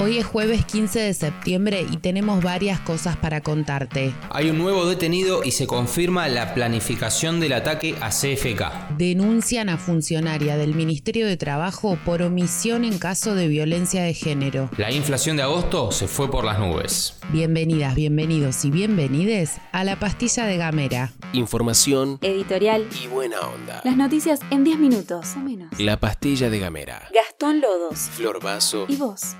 Hoy es jueves 15 de septiembre y tenemos varias cosas para contarte. Hay un nuevo detenido y se confirma la planificación del ataque a CFK. Denuncian a funcionaria del Ministerio de Trabajo por omisión en caso de violencia de género. La inflación de agosto se fue por las nubes. Bienvenidas, bienvenidos y bienvenides a la pastilla de Gamera. Información Editorial. y buena onda. Las noticias en 10 minutos o menos. La pastilla de Gamera. Gastón Lodos. Flor Vaso. ¿Y vos?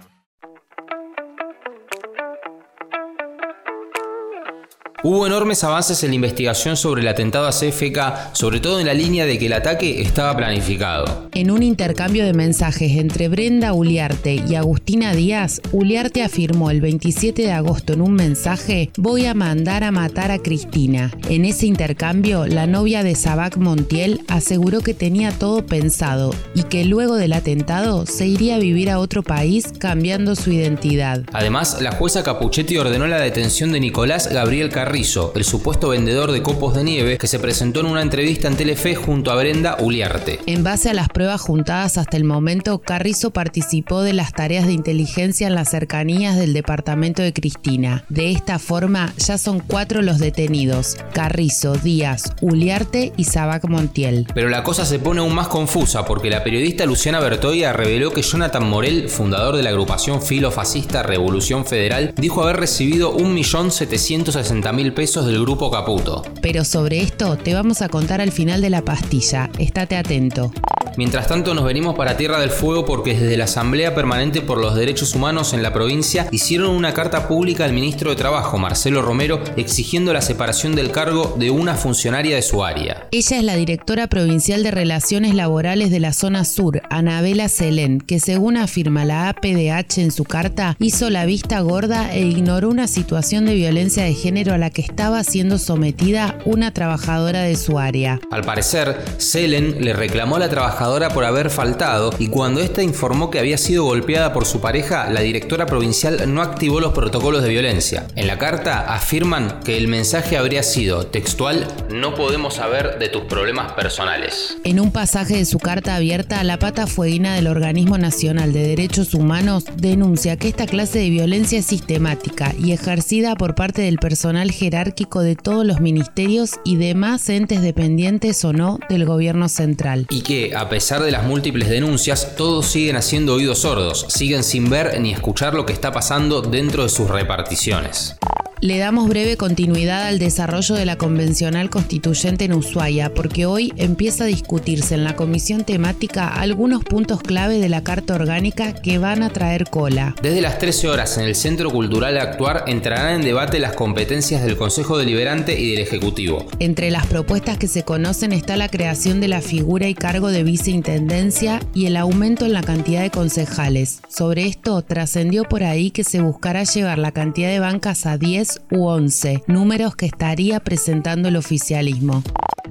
Hubo enormes avances en la investigación sobre el atentado a CFK, sobre todo en la línea de que el ataque estaba planificado. En un intercambio de mensajes entre Brenda Uliarte y Agustina Díaz, Uliarte afirmó el 27 de agosto en un mensaje, voy a mandar a matar a Cristina. En ese intercambio, la novia de Sabac Montiel aseguró que tenía todo pensado y que luego del atentado se iría a vivir a otro país cambiando su identidad. Además, la jueza Capuchetti ordenó la detención de Nicolás Gabriel Carrizo, el supuesto vendedor de copos de nieve que se presentó en una entrevista en Telefe junto a Brenda Uliarte. En base a las pruebas juntadas hasta el momento, Carrizo participó de las tareas de inteligencia en las cercanías del departamento de Cristina. De esta forma, ya son cuatro los detenidos: Carrizo, Díaz, Uliarte y Sabac Montiel. Pero la cosa se pone aún más confusa porque la periodista Luciana Bertoya reveló que Jonathan Morel, fundador de la agrupación filofascista Revolución Federal, dijo haber recibido 1.760.000 pesos del grupo Caputo. Pero sobre esto te vamos a contar al final de la pastilla. Estate atento. Mientras tanto nos venimos para Tierra del Fuego porque desde la Asamblea Permanente por los Derechos Humanos en la provincia hicieron una carta pública al ministro de Trabajo, Marcelo Romero, exigiendo la separación del cargo de una funcionaria de su área. Ella es la directora provincial de Relaciones Laborales de la zona sur, Anabela Selén, que según afirma la APDH en su carta, hizo la vista gorda e ignoró una situación de violencia de género a la que estaba siendo sometida una trabajadora de su área. Al parecer, Selen le reclamó a la trabajadora por haber faltado y cuando ésta informó que había sido golpeada por su pareja, la directora provincial no activó los protocolos de violencia. En la carta afirman que el mensaje habría sido textual, no podemos saber de tus problemas personales. En un pasaje de su carta abierta, la pata fueguina del Organismo Nacional de Derechos Humanos denuncia que esta clase de violencia es sistemática y ejercida por parte del personal jerárquico de todos los ministerios y demás entes dependientes o no del gobierno central. Y que, a pesar de las múltiples denuncias, todos siguen haciendo oídos sordos, siguen sin ver ni escuchar lo que está pasando dentro de sus reparticiones. Le damos breve continuidad al desarrollo de la convencional constituyente en Ushuaia, porque hoy empieza a discutirse en la comisión temática algunos puntos clave de la Carta Orgánica que van a traer cola. Desde las 13 horas en el Centro Cultural Actuar entrarán en debate las competencias del Consejo Deliberante y del Ejecutivo. Entre las propuestas que se conocen está la creación de la figura y cargo de viceintendencia y el aumento en la cantidad de concejales. Sobre esto trascendió por ahí que se buscará llevar la cantidad de bancas a 10 u 11, números que estaría presentando el oficialismo.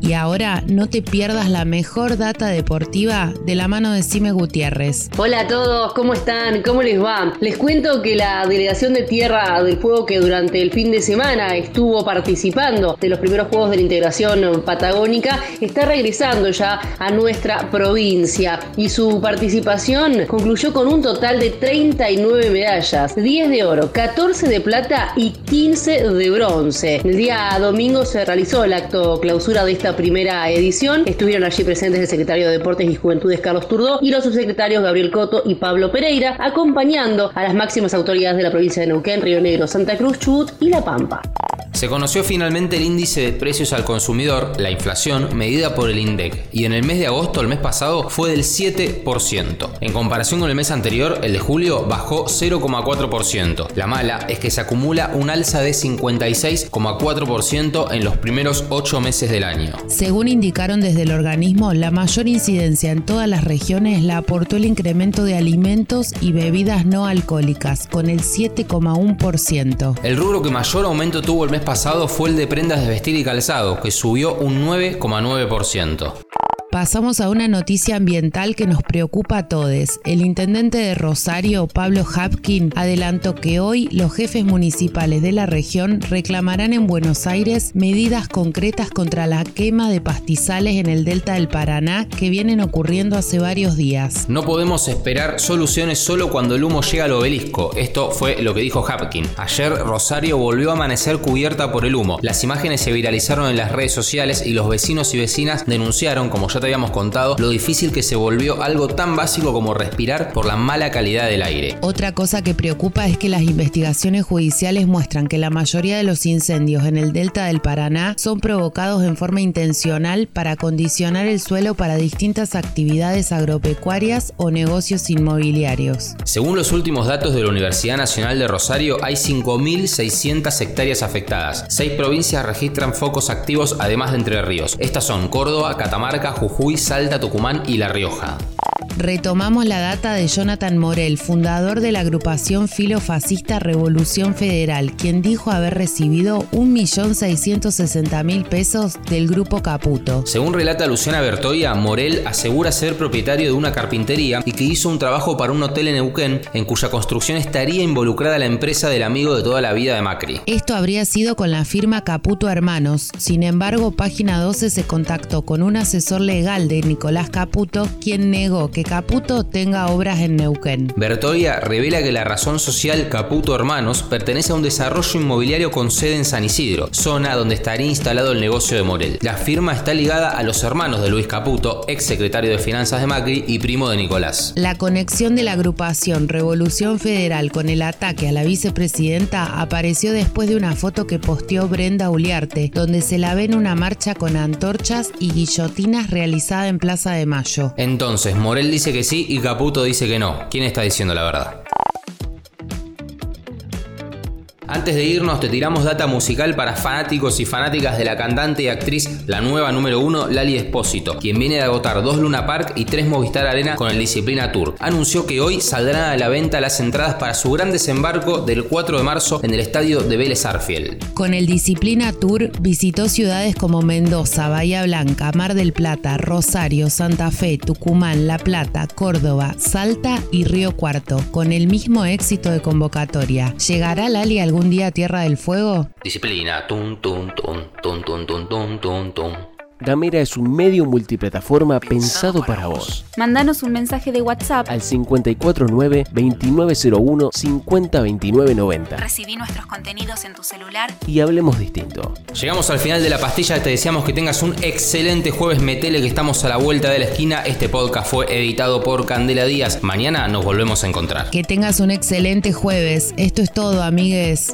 Y ahora no te pierdas la mejor data deportiva de la mano de Cime Gutiérrez. Hola a todos, ¿cómo están? ¿Cómo les va? Les cuento que la delegación de Tierra del Fuego que durante el fin de semana estuvo participando de los primeros Juegos de la Integración Patagónica está regresando ya a nuestra provincia y su participación concluyó con un total de 39 medallas, 10 de oro, 14 de plata y 15 de bronce. El día domingo se realizó el acto clausura de esta primera edición. Estuvieron allí presentes el secretario de Deportes y Juventudes Carlos Turdó y los subsecretarios Gabriel Coto y Pablo Pereira, acompañando a las máximas autoridades de la provincia de Neuquén, Río Negro, Santa Cruz, Chubut y La Pampa. Se conoció finalmente el índice de precios al consumidor, la inflación, medida por el INDEC, y en el mes de agosto, el mes pasado, fue del 7%. En comparación con el mes anterior, el de julio, bajó 0,4%. La mala es que se acumula un alza de 56,4% en los primeros 8 meses del año. Según indicaron desde el organismo, la mayor incidencia en todas las regiones la aportó el incremento de alimentos y bebidas no alcohólicas, con el 7,1%. El rubro que mayor aumento tuvo el mes pasado fue el de prendas de vestir y calzado, que subió un 9,9%. Pasamos a una noticia ambiental que nos preocupa a todos. El intendente de Rosario, Pablo Hapkin, adelantó que hoy los jefes municipales de la región reclamarán en Buenos Aires medidas concretas contra la quema de pastizales en el delta del Paraná que vienen ocurriendo hace varios días. No podemos esperar soluciones solo cuando el humo llega al obelisco. Esto fue lo que dijo Hapkin. Ayer Rosario volvió a amanecer cubierta por el humo. Las imágenes se viralizaron en las redes sociales y los vecinos y vecinas denunciaron, como ya te habíamos contado, lo difícil que se volvió algo tan básico como respirar por la mala calidad del aire. Otra cosa que preocupa es que las investigaciones judiciales muestran que la mayoría de los incendios en el delta del Paraná son provocados en forma intencional para condicionar el suelo para distintas actividades agropecuarias o negocios inmobiliarios. Según los últimos datos de la Universidad Nacional de Rosario, hay 5.600 hectáreas afectadas. Seis provincias registran focos activos además de Entre Ríos. Estas son Córdoba, Catamarca, Jujuy, Salta, Tucumán y La Rioja. Retomamos la data de Jonathan Morel, fundador de la agrupación filofascista Revolución Federal, quien dijo haber recibido 1.660.000 pesos del grupo Caputo. Según relata Luciana Bertoya, Morel asegura ser propietario de una carpintería y que hizo un trabajo para un hotel en Neuquén, en cuya construcción estaría involucrada la empresa del amigo de toda la vida de Macri. Esto habría sido con la firma Caputo Hermanos. Sin embargo, Página 12 se contactó con un asesor legal de Nicolás Caputo, quien negó que Caputo tenga obras en Neuquén. Bertoya revela que la razón social Caputo Hermanos pertenece a un desarrollo inmobiliario con sede en San Isidro, zona donde estaría instalado el negocio de Morel. La firma está ligada a los hermanos de Luis Caputo, ex secretario de Finanzas de Macri y primo de Nicolás. La conexión de la agrupación Revolución Federal con el ataque a la vicepresidenta apareció después de una foto que posteó Brenda Uliarte, donde se la ve en una marcha con antorchas y guillotinas realizada en Plaza de Mayo. Entonces, Morel dice que sí y Caputo dice que no. ¿Quién está diciendo la verdad? Antes de irnos, te tiramos data musical para fanáticos y fanáticas de la cantante y actriz, la nueva número uno, Lali Espósito, quien viene de agotar dos Luna Park y tres Movistar Arena con el Disciplina Tour. Anunció que hoy saldrán a la venta las entradas para su gran desembarco del 4 de marzo en el estadio de Vélez Arfield. Con el Disciplina Tour visitó ciudades como Mendoza, Bahía Blanca, Mar del Plata, Rosario, Santa Fe, Tucumán, La Plata, Córdoba, Salta y Río Cuarto, con el mismo éxito de convocatoria. ¿Llegará Lali algún día a Tierra del Fuego? Disciplina, tum, tum, tum, tum, tum, tum, tum, tum, tum. Gamera es un medio multiplataforma pensado para vos. Mándanos un mensaje de WhatsApp. Al 549-2901-502990 Recibí nuestros contenidos en tu celular. y hablemos distinto. Llegamos al final de la pastilla, te deseamos que tengas un excelente jueves, metele que estamos a la vuelta de la esquina. Este podcast fue editado por Candela Díaz. Mañana nos volvemos a encontrar. Que tengas un excelente jueves. Esto es todo, amigues.